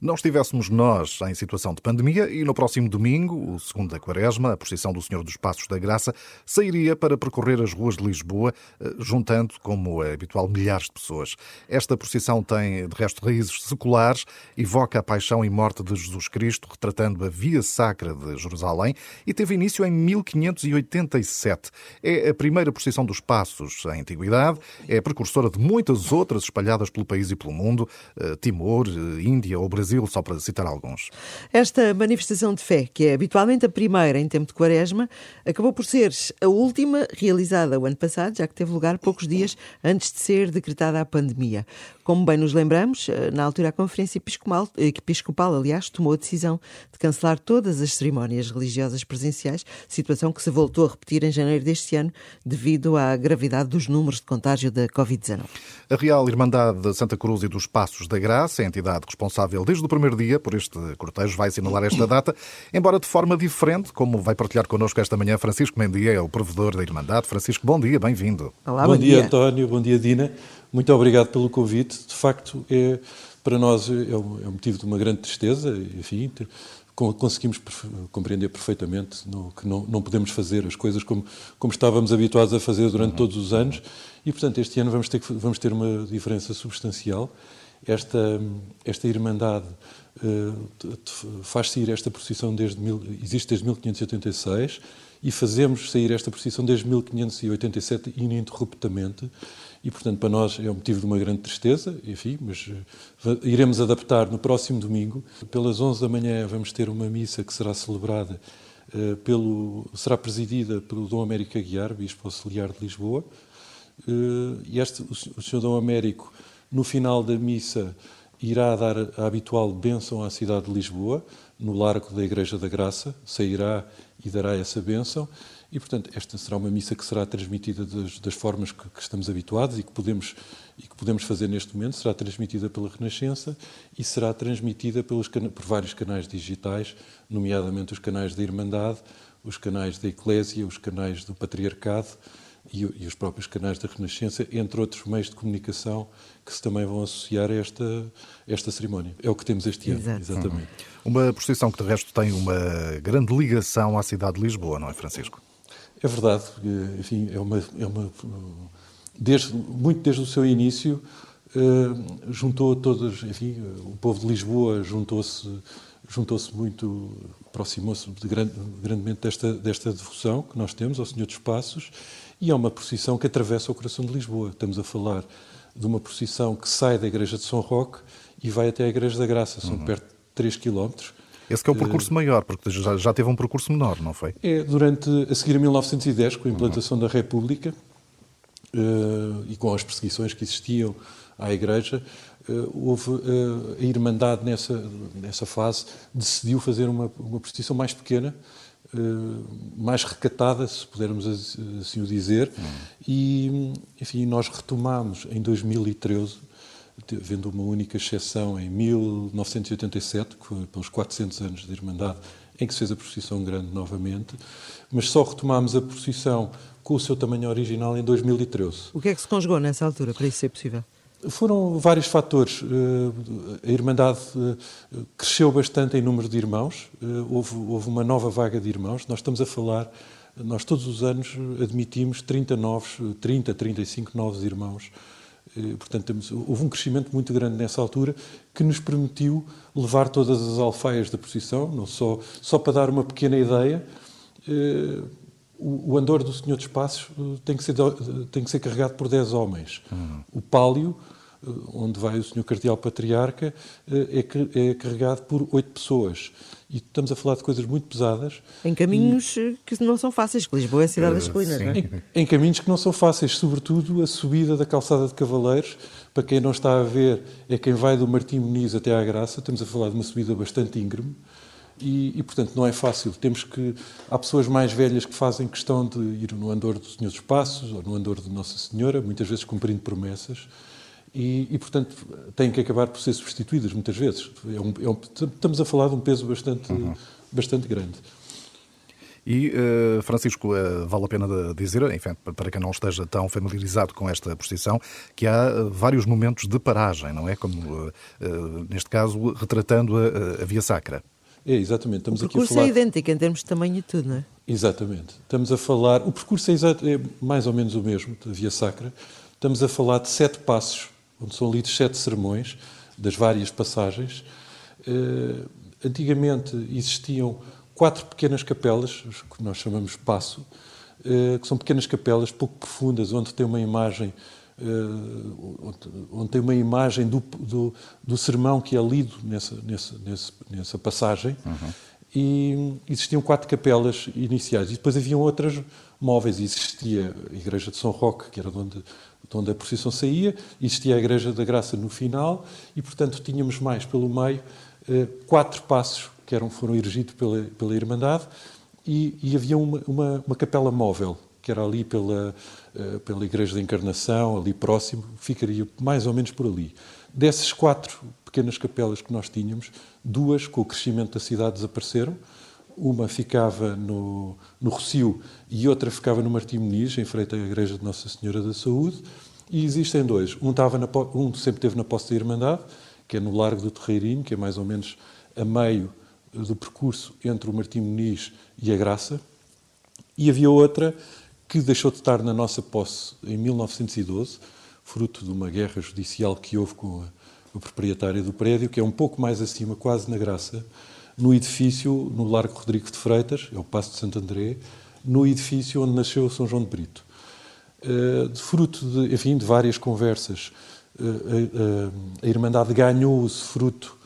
não estivéssemos nós em situação de pandemia e no próximo domingo, o segundo da quaresma, a procissão do Senhor dos Passos da Graça sairia para percorrer as ruas de Lisboa, eh, juntando, como é habitual, milhares de pessoas. Esta procissão tem, de resto, raízes seculares, evoca a paixão e morte de Jesus Cristo, retratando a via sacra de Jerusalém e teve início em 1587. É a primeira procissão dos Passos em antiguidade, é precursora de muitas outras espalhadas pelo país e pelo mundo, eh, Timor, eh, Índia ou Brasil Brasil, só para citar alguns. Esta manifestação de fé, que é habitualmente a primeira em tempo de quaresma, acabou por ser a última realizada o ano passado, já que teve lugar poucos dias antes de ser decretada a pandemia. Como bem nos lembramos, eh, na altura a Conferência Episcopal, Episcopal, aliás, tomou a decisão de cancelar todas as cerimónias religiosas presenciais, situação que se voltou a repetir em janeiro deste ano devido à gravidade dos números de contágio da Covid-19. A Real Irmandade de Santa Cruz e dos Passos da Graça, a entidade responsável desde o primeiro dia por este cortejo, vai assinalar esta data, embora de forma diferente, como vai partilhar connosco esta manhã Francisco Mendia, é o provedor da Irmandade. Francisco, bom dia, bem-vindo. Olá, bom, bom dia, dia, António, bom dia, Dina. Muito obrigado pelo convite. De facto, é, para nós é um, é um motivo de uma grande tristeza. Enfim, conseguimos compreender perfeitamente no, que não, não, podemos fazer as coisas como, como estávamos habituados a fazer durante todos os anos. E, portanto, este ano vamos ter, vamos ter uma diferença substancial. Esta, esta Irmandade uh, faz sair esta procissão desde mil, existe desde 1586 e fazemos sair esta procissão desde 1587 ininterruptamente e, portanto, para nós é um motivo de uma grande tristeza, enfim, mas uh, iremos adaptar no próximo domingo. Pelas 11 da manhã vamos ter uma missa que será celebrada uh, pelo, será presidida pelo Dom Américo Aguiar, Bispo Auxiliar de Lisboa, uh, e este, o Sr. Dom Américo, no final da missa, irá dar a habitual bênção à cidade de Lisboa, no largo da Igreja da Graça, sairá e dará essa bênção. E, portanto, esta será uma missa que será transmitida das, das formas que, que, estamos habituados e que, podemos, e que podemos fazer neste momento. Será transmitida pela Renascença e será transmitida pelos, por vários canais digitais, nomeadamente os canais da Irmandade, os canais da Eclésia, os canais do Patriarcado e, e, os próprios canais da Renascença, entre outros meios de comunicação que se também vão associar a esta, esta cerimónia. É o que temos este ano, Exato. exatamente. Uhum. Uma procissão que, de resto, tem uma grande ligação à cidade de Lisboa, não é, Francisco? É verdade, enfim, é uma, é uma desde, muito desde o seu início uh, juntou todas, enfim, o povo de Lisboa juntou-se juntou-se muito, aproximou-se de grande, grandemente desta, desta devoção que nós temos ao Senhor dos Passos e é uma procissão que atravessa o coração de Lisboa. Estamos a falar de uma procissão que sai da Igreja de São Roque e vai até a Igreja da Graça, são uhum. perto de 3 quilómetros esse é o percurso uh, maior, porque já, já teve um percurso menor, não foi? É, durante, a seguir a 1910, com a implantação uhum. da República uh, e com as perseguições que existiam à Igreja, uh, houve a Irmandade nessa, nessa fase decidiu fazer uma, uma procissão mais pequena, mais recatada, se pudermos assim o dizer, e, enfim, nós retomámos em 2013 havendo uma única exceção em 1987, que foi pelos 400 anos de Irmandade, em que se fez a procissão grande novamente, mas só retomámos a procissão com o seu tamanho original em 2013. O que é que se conjugou nessa altura para isso ser possível? Foram vários fatores. Eh, a Irmandade eh, cresceu bastante em número de irmãos, eh, houve, houve uma nova vaga de irmãos. Nós estamos a falar, nós todos os anos admitimos 30 novos, 30, 35 novos irmãos portanto, temos, houve um crescimento muito grande nessa altura que nos permitiu levar todas as alfaias da procissão, não só, só para dar uma pequena ideia, o, o, andor do Senhor dos Passos eh, tem que ser, tem que ser carregado por 10 homens. Uhum. O pálio, onde vai o Senhor Cardeal Patriarca, é, é carregado por 8 pessoas. E estamos a falar de coisas muito pesadas. Em caminhos e... que não são fáceis, que Lisboa é a cidade uh, das colinas, não é? Em, em, caminhos que não são fáceis, sobretudo a subida da calçada de Cavaleiros. Para quem não está a ver, é quem vai do Martim Muniz até à Graça. Estamos a falar de uma subida bastante íngreme. E, e, portanto, não é fácil. Temos que. Há pessoas mais velhas que fazem questão de ir no andor do Senhor dos Passos ou no andor de Nossa Senhora, muitas vezes cumprindo promessas e, e, portanto, têm que acabar por ser substituídas muitas vezes. É um, é um, estamos a falar de um peso bastante, uhum. bastante grande. E, uh, Francisco, uh, vale a pena dizer, enfim, para quem não esteja tão familiarizado com esta procissão, que há uh, vários momentos de paragem, não é? Como, neste caso, retratando a, a Via Sacra. É, exatamente. Estamos o percurso a falar... é idêntico em termos de tamanho e tudo, não é? Exatamente. Estamos a falar... O percurso é, exato, é mais ou menos o mesmo, da Via Sacra. Estamos a falar de sete passos, onde são lidos sete sermões, das várias passagens. antigamente existiam quatro pequenas capelas, que nós chamamos passo, eh, que são pequenas capelas pouco profundas, onde tem uma imagem onde tem uma imagem do, do, do sermão que é lido nessa, nessa, nessa passagem. Uhum. E existiam quatro capelas iniciais. E depois haviam outras móveis. Existia a Igreja de São Roque, que era de onde, de onde a procissão saía, existia a Igreja da Graça no final, e, portanto, tínhamos mais pelo meio eh, quatro passos que eram, foram erigidos pela, pela Irmandade, e, e havia uma, uma, uma, capela móvel, que era ali pela, uh, pela Igreja da Encarnação, ali próximo, ficaria mais ou menos por ali. Dessas quatro pequenas capelas que nós tínhamos, duas, com o crescimento da cidade, desapareceram. Uma ficava no, no Rocio e outra ficava no Martim Muniz, em frente à Igreja de Nossa Senhora da Saúde. E existem dois. Um, estava na, um sempre teve na Posse da Irmandade, que é no Largo do Terreirinho, que é mais ou menos a meio do percurso entre o Martim Muniz e a Graça, e havia outra que deixou de estar na nossa posse em 1912, fruto de uma guerra judicial que houve com a, a proprietária do prédio, que é um pouco mais acima, quase na Graça, no edifício, no Largo Rodrigo de Freitas, é o Passo de Santo André, no edifício onde nasceu São João de Brito. Uh, fruto de, enfim, de várias conversas, uh, uh, a Irmandade ganhou esse fruto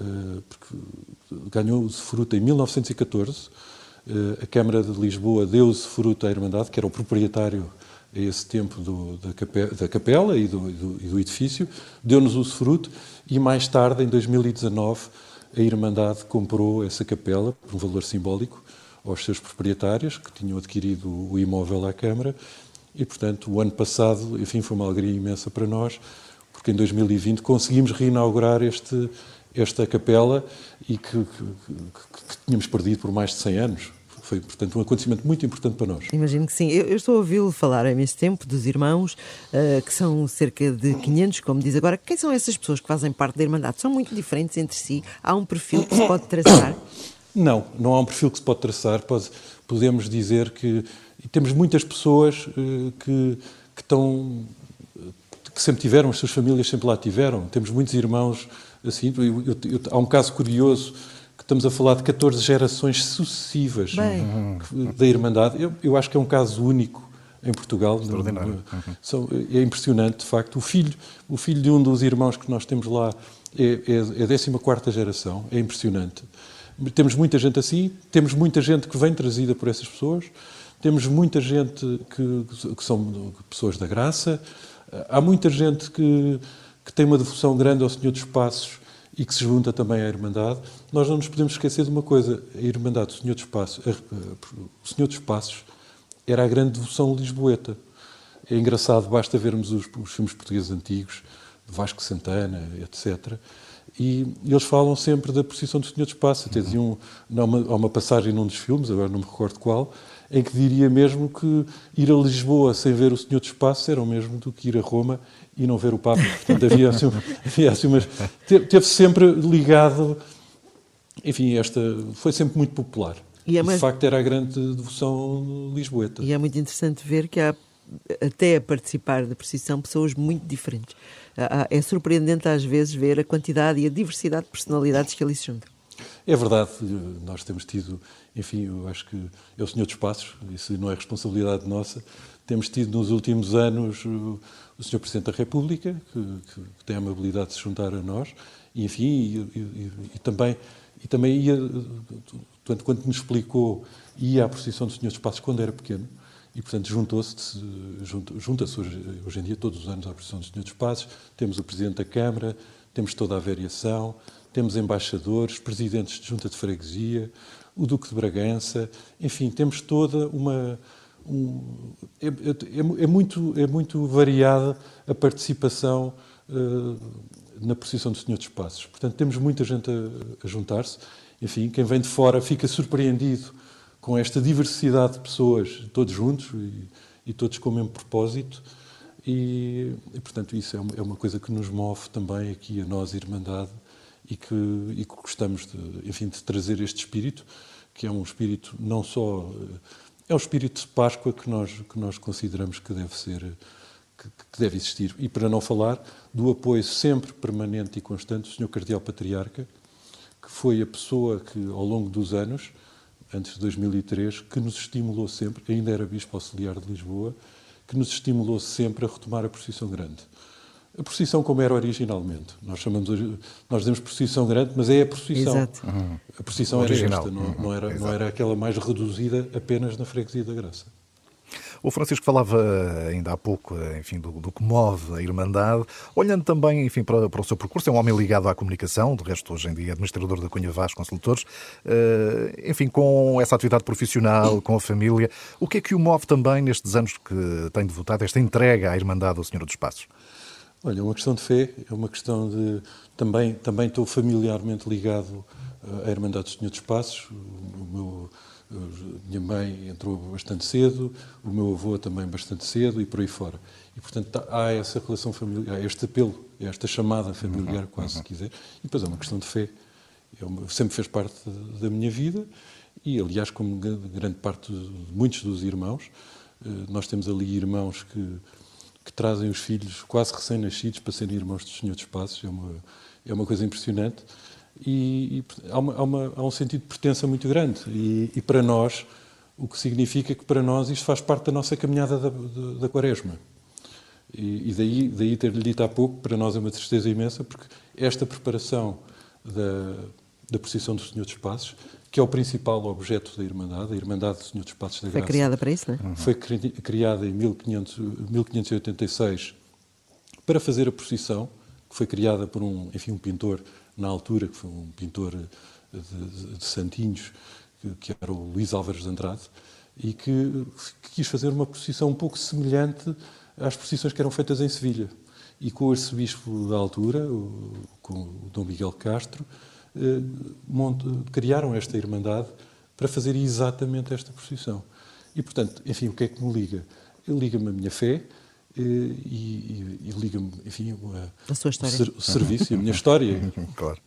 eh, ganhou o fruto em 1914. Eh, a Câmara de Lisboa deu o fruto à Irmandade, que era o proprietário a esse tempo do, da, capela, da, capela, e do, do, e do edifício, deu-nos o fruto e mais tarde, em 2019, a Irmandade comprou essa capela por um valor simbólico aos seus proprietários, que tinham adquirido o imóvel à Câmara, e, portanto, o ano passado, enfim, foi uma alegria imensa para nós, porque em 2020 conseguimos reinaugurar este, esta capela e que, que, que, tínhamos perdido por mais de 100 anos. Foi, portanto, um acontecimento muito importante para nós. Imagino que sim. Eu, eu estou a ouvi-lo falar há imenso tempo dos irmãos, uh, que são cerca de 500, como diz agora. Quem são essas pessoas que fazem parte da Irmandade? São muito diferentes entre si? Há um perfil que se pode traçar? Não, não há um perfil que se pode traçar. Pode, podemos dizer que temos muitas pessoas uh, que, que estão que sempre tiveram, as suas famílias sempre lá tiveram. Temos muitos irmãos assim. Eu, eu, eu, há um caso curioso estamos a falar de 14 gerações sucessivas Bem. da Irmandade. Eu, eu acho que é um caso único em Portugal. Extraordinário. Uhum. É impressionante, de facto. O filho, o filho de um dos irmãos que nós temos lá é, é, é a 14 geração. É impressionante. Temos muita gente assim, temos muita gente que vem trazida por essas pessoas, temos muita gente que, que são pessoas da graça, Há muita gente que, que tem uma devoção grande ao Senhor dos Passos e que se junta também à Irmandade. Nós não nos podemos esquecer de uma coisa: a Irmandade do Senhor dos Passos, o Senhor dos Passos era a grande devoção lisboeta. É engraçado, basta vermos os, os filmes portugueses antigos, de Vasco Santana, etc. E, eles falam sempre da procissão do Senhor dos Passos. Até diziam, há uma, há uma passagem num dos filmes, agora não me recordo qual, em que diria mesmo que ir a Lisboa sem ver o Senhor dos Passos era o mesmo do que ir a Roma e não ver o Papa. Portanto, havia assim, havia assim umas... Teve sempre ligado... Enfim, esta foi sempre muito popular. E é mais... De facto, era a grande devoção lisboeta. E é muito interessante ver que há, até a participar da procissão, pessoas muito diferentes. É surpreendente às vezes ver a quantidade e a diversidade de personalidades que ali se juntam. É verdade, nós temos tido, enfim, eu acho que é o Senhor dos Passos, isso não é responsabilidade nossa, temos tido nos últimos anos o, Senhor Presidente da República, que, que, tem a amabilidade de se juntar a nós, e enfim, e, e, e também, e também ia, portanto, quando nos explicou, ia à procissão do Senhor dos Passos quando era pequeno, e, portanto, juntou-se, junta-se hoje, hoje em dia, todos os anos, à procissão do Senhor dos Passos, temos o Presidente da Câmara, temos toda a variação, temos embaixadores, presidentes de junta de freguesia, o Duque de Bragança, enfim, temos toda uma. Um, é, é, é, muito, é muito variada a participação uh, na procissão do Senhor dos Passos. Portanto, temos muita gente a, a juntar-se. Enfim, quem vem de fora fica surpreendido com esta diversidade de pessoas, todos juntos e, e todos com o mesmo propósito. E, e portanto, isso é uma, é uma, coisa que nos move também aqui a nós, Irmandade, e que, e que gostamos de, enfim, de trazer este espírito, que é um espírito não só. É o espírito de Páscoa que nós, que nós consideramos que deve ser. Que, que deve existir. E para não falar do apoio sempre permanente e constante do Sr. Cardeal Patriarca, que foi a pessoa que, ao longo dos anos, antes de 2003, que nos estimulou sempre, ainda era Bispo Auxiliar de Lisboa, que nos estimulou sempre a retomar a procissão grande. A procissão como era originalmente. Nós chamamos, nós dizemos procissão grande, mas é a procissão. Exato. A procissão Original. era esta, não, não, era, não era aquela mais reduzida apenas na freguesia da Graça. O Francisco falava ainda há pouco, enfim, do, do que move a Irmandade, olhando também, enfim, para, para, o seu percurso, é um homem ligado à comunicação, de resto hoje em dia é administrador da Cunha Vaz Consultores, uh, enfim, com essa atividade profissional, com a família, o que é que o move também nestes anos que tem devotado, esta entrega à Irmandade do Senhor dos Passos? Olha, é uma questão de fé, é uma questão de... Também, também estou familiarmente ligado à Irmandade do Senhor dos Passos, o meu minha mãe entrou bastante cedo, o meu avô também bastante cedo e por aí fora. E, portanto, tá, há essa relação familiar, há este apelo, esta chamada familiar, uhum, quase, uhum. se quiser. E depois é uma questão de fé. Eu, sempre fez parte da minha vida e, aliás, como grande parte de muitos dos irmãos, eh, nós temos ali irmãos que, que trazem os filhos quase recém-nascidos para serem irmãos do Senhor dos Passos. É uma, é uma coisa impressionante e, e há, uma, há, uma, há, um sentido de pertença muito grande. E, e, para nós, o que significa que para nós isto faz parte da nossa caminhada da, da, da Quaresma. E, e, daí, daí ter-lhe dito há pouco, para nós é uma tristeza imensa, porque esta preparação da, da procissão do Senhor dos Passos, que é o principal objeto da Irmandade, a Irmandade do Senhor dos Passos da Graça. Foi criada para isso, não é? Uhum. Foi criada em 1500, 1586 para fazer a procissão, que foi criada por um, enfim, um pintor na altura, que foi um pintor de, de, de Santinhos, que, que, era o Luís Álvares de Andrade, e que, que, quis fazer uma procissão um pouco semelhante às procissões que eram feitas em Sevilha. E com o arcebispo da altura, o, com o Dom Miguel Castro, criaram esta irmandade para fazer exatamente esta procissão. E, portanto, enfim, o que é que me liga? Liga-me a minha fé, e, e, e liga-me, enfim, a, a sua história. o, serviço e a minha história. claro.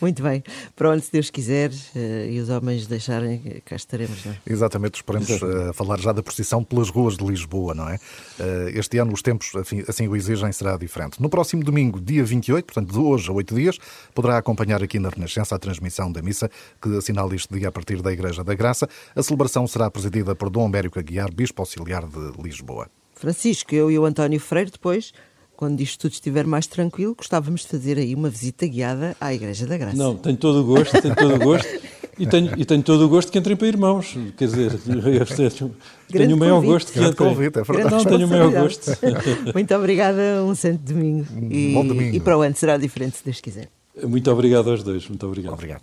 Muito bem. Para onde, se Deus quiser, uh, e os homens deixarem, cá estaremos. Não é? Exatamente, esperemos uh, falar já da procissão pelas ruas de Lisboa, não é? Uh, este ano os tempos assim, assim o exigem, será diferente. No próximo domingo, dia 28, portanto de hoje a oito dias, poderá acompanhar aqui na Renascença a transmissão da missa que assinala este dia a partir da Igreja da Graça. A celebração será presidida por Dom Américo Aguiar, Bispo Auxiliar de Lisboa. Francisco, eu e o António Freire, depois, quando isto tudo estiver mais tranquilo, gostávamos de fazer aí uma visita guiada à Igreja da Graça. Não, tenho todo o gosto, tenho todo o gosto. E tenho, e tenho todo o gosto que entrem para irmãos. Quer dizer, eu tenho o maior gosto que entrem. Convite, é verdade. Não, tenho o maior gosto. Muito obrigada, um santo domingo. E, Bom domingo. E para o ano será diferente, se Deus quiser. Muito obrigado aos dois. Muito obrigado. Obrigado.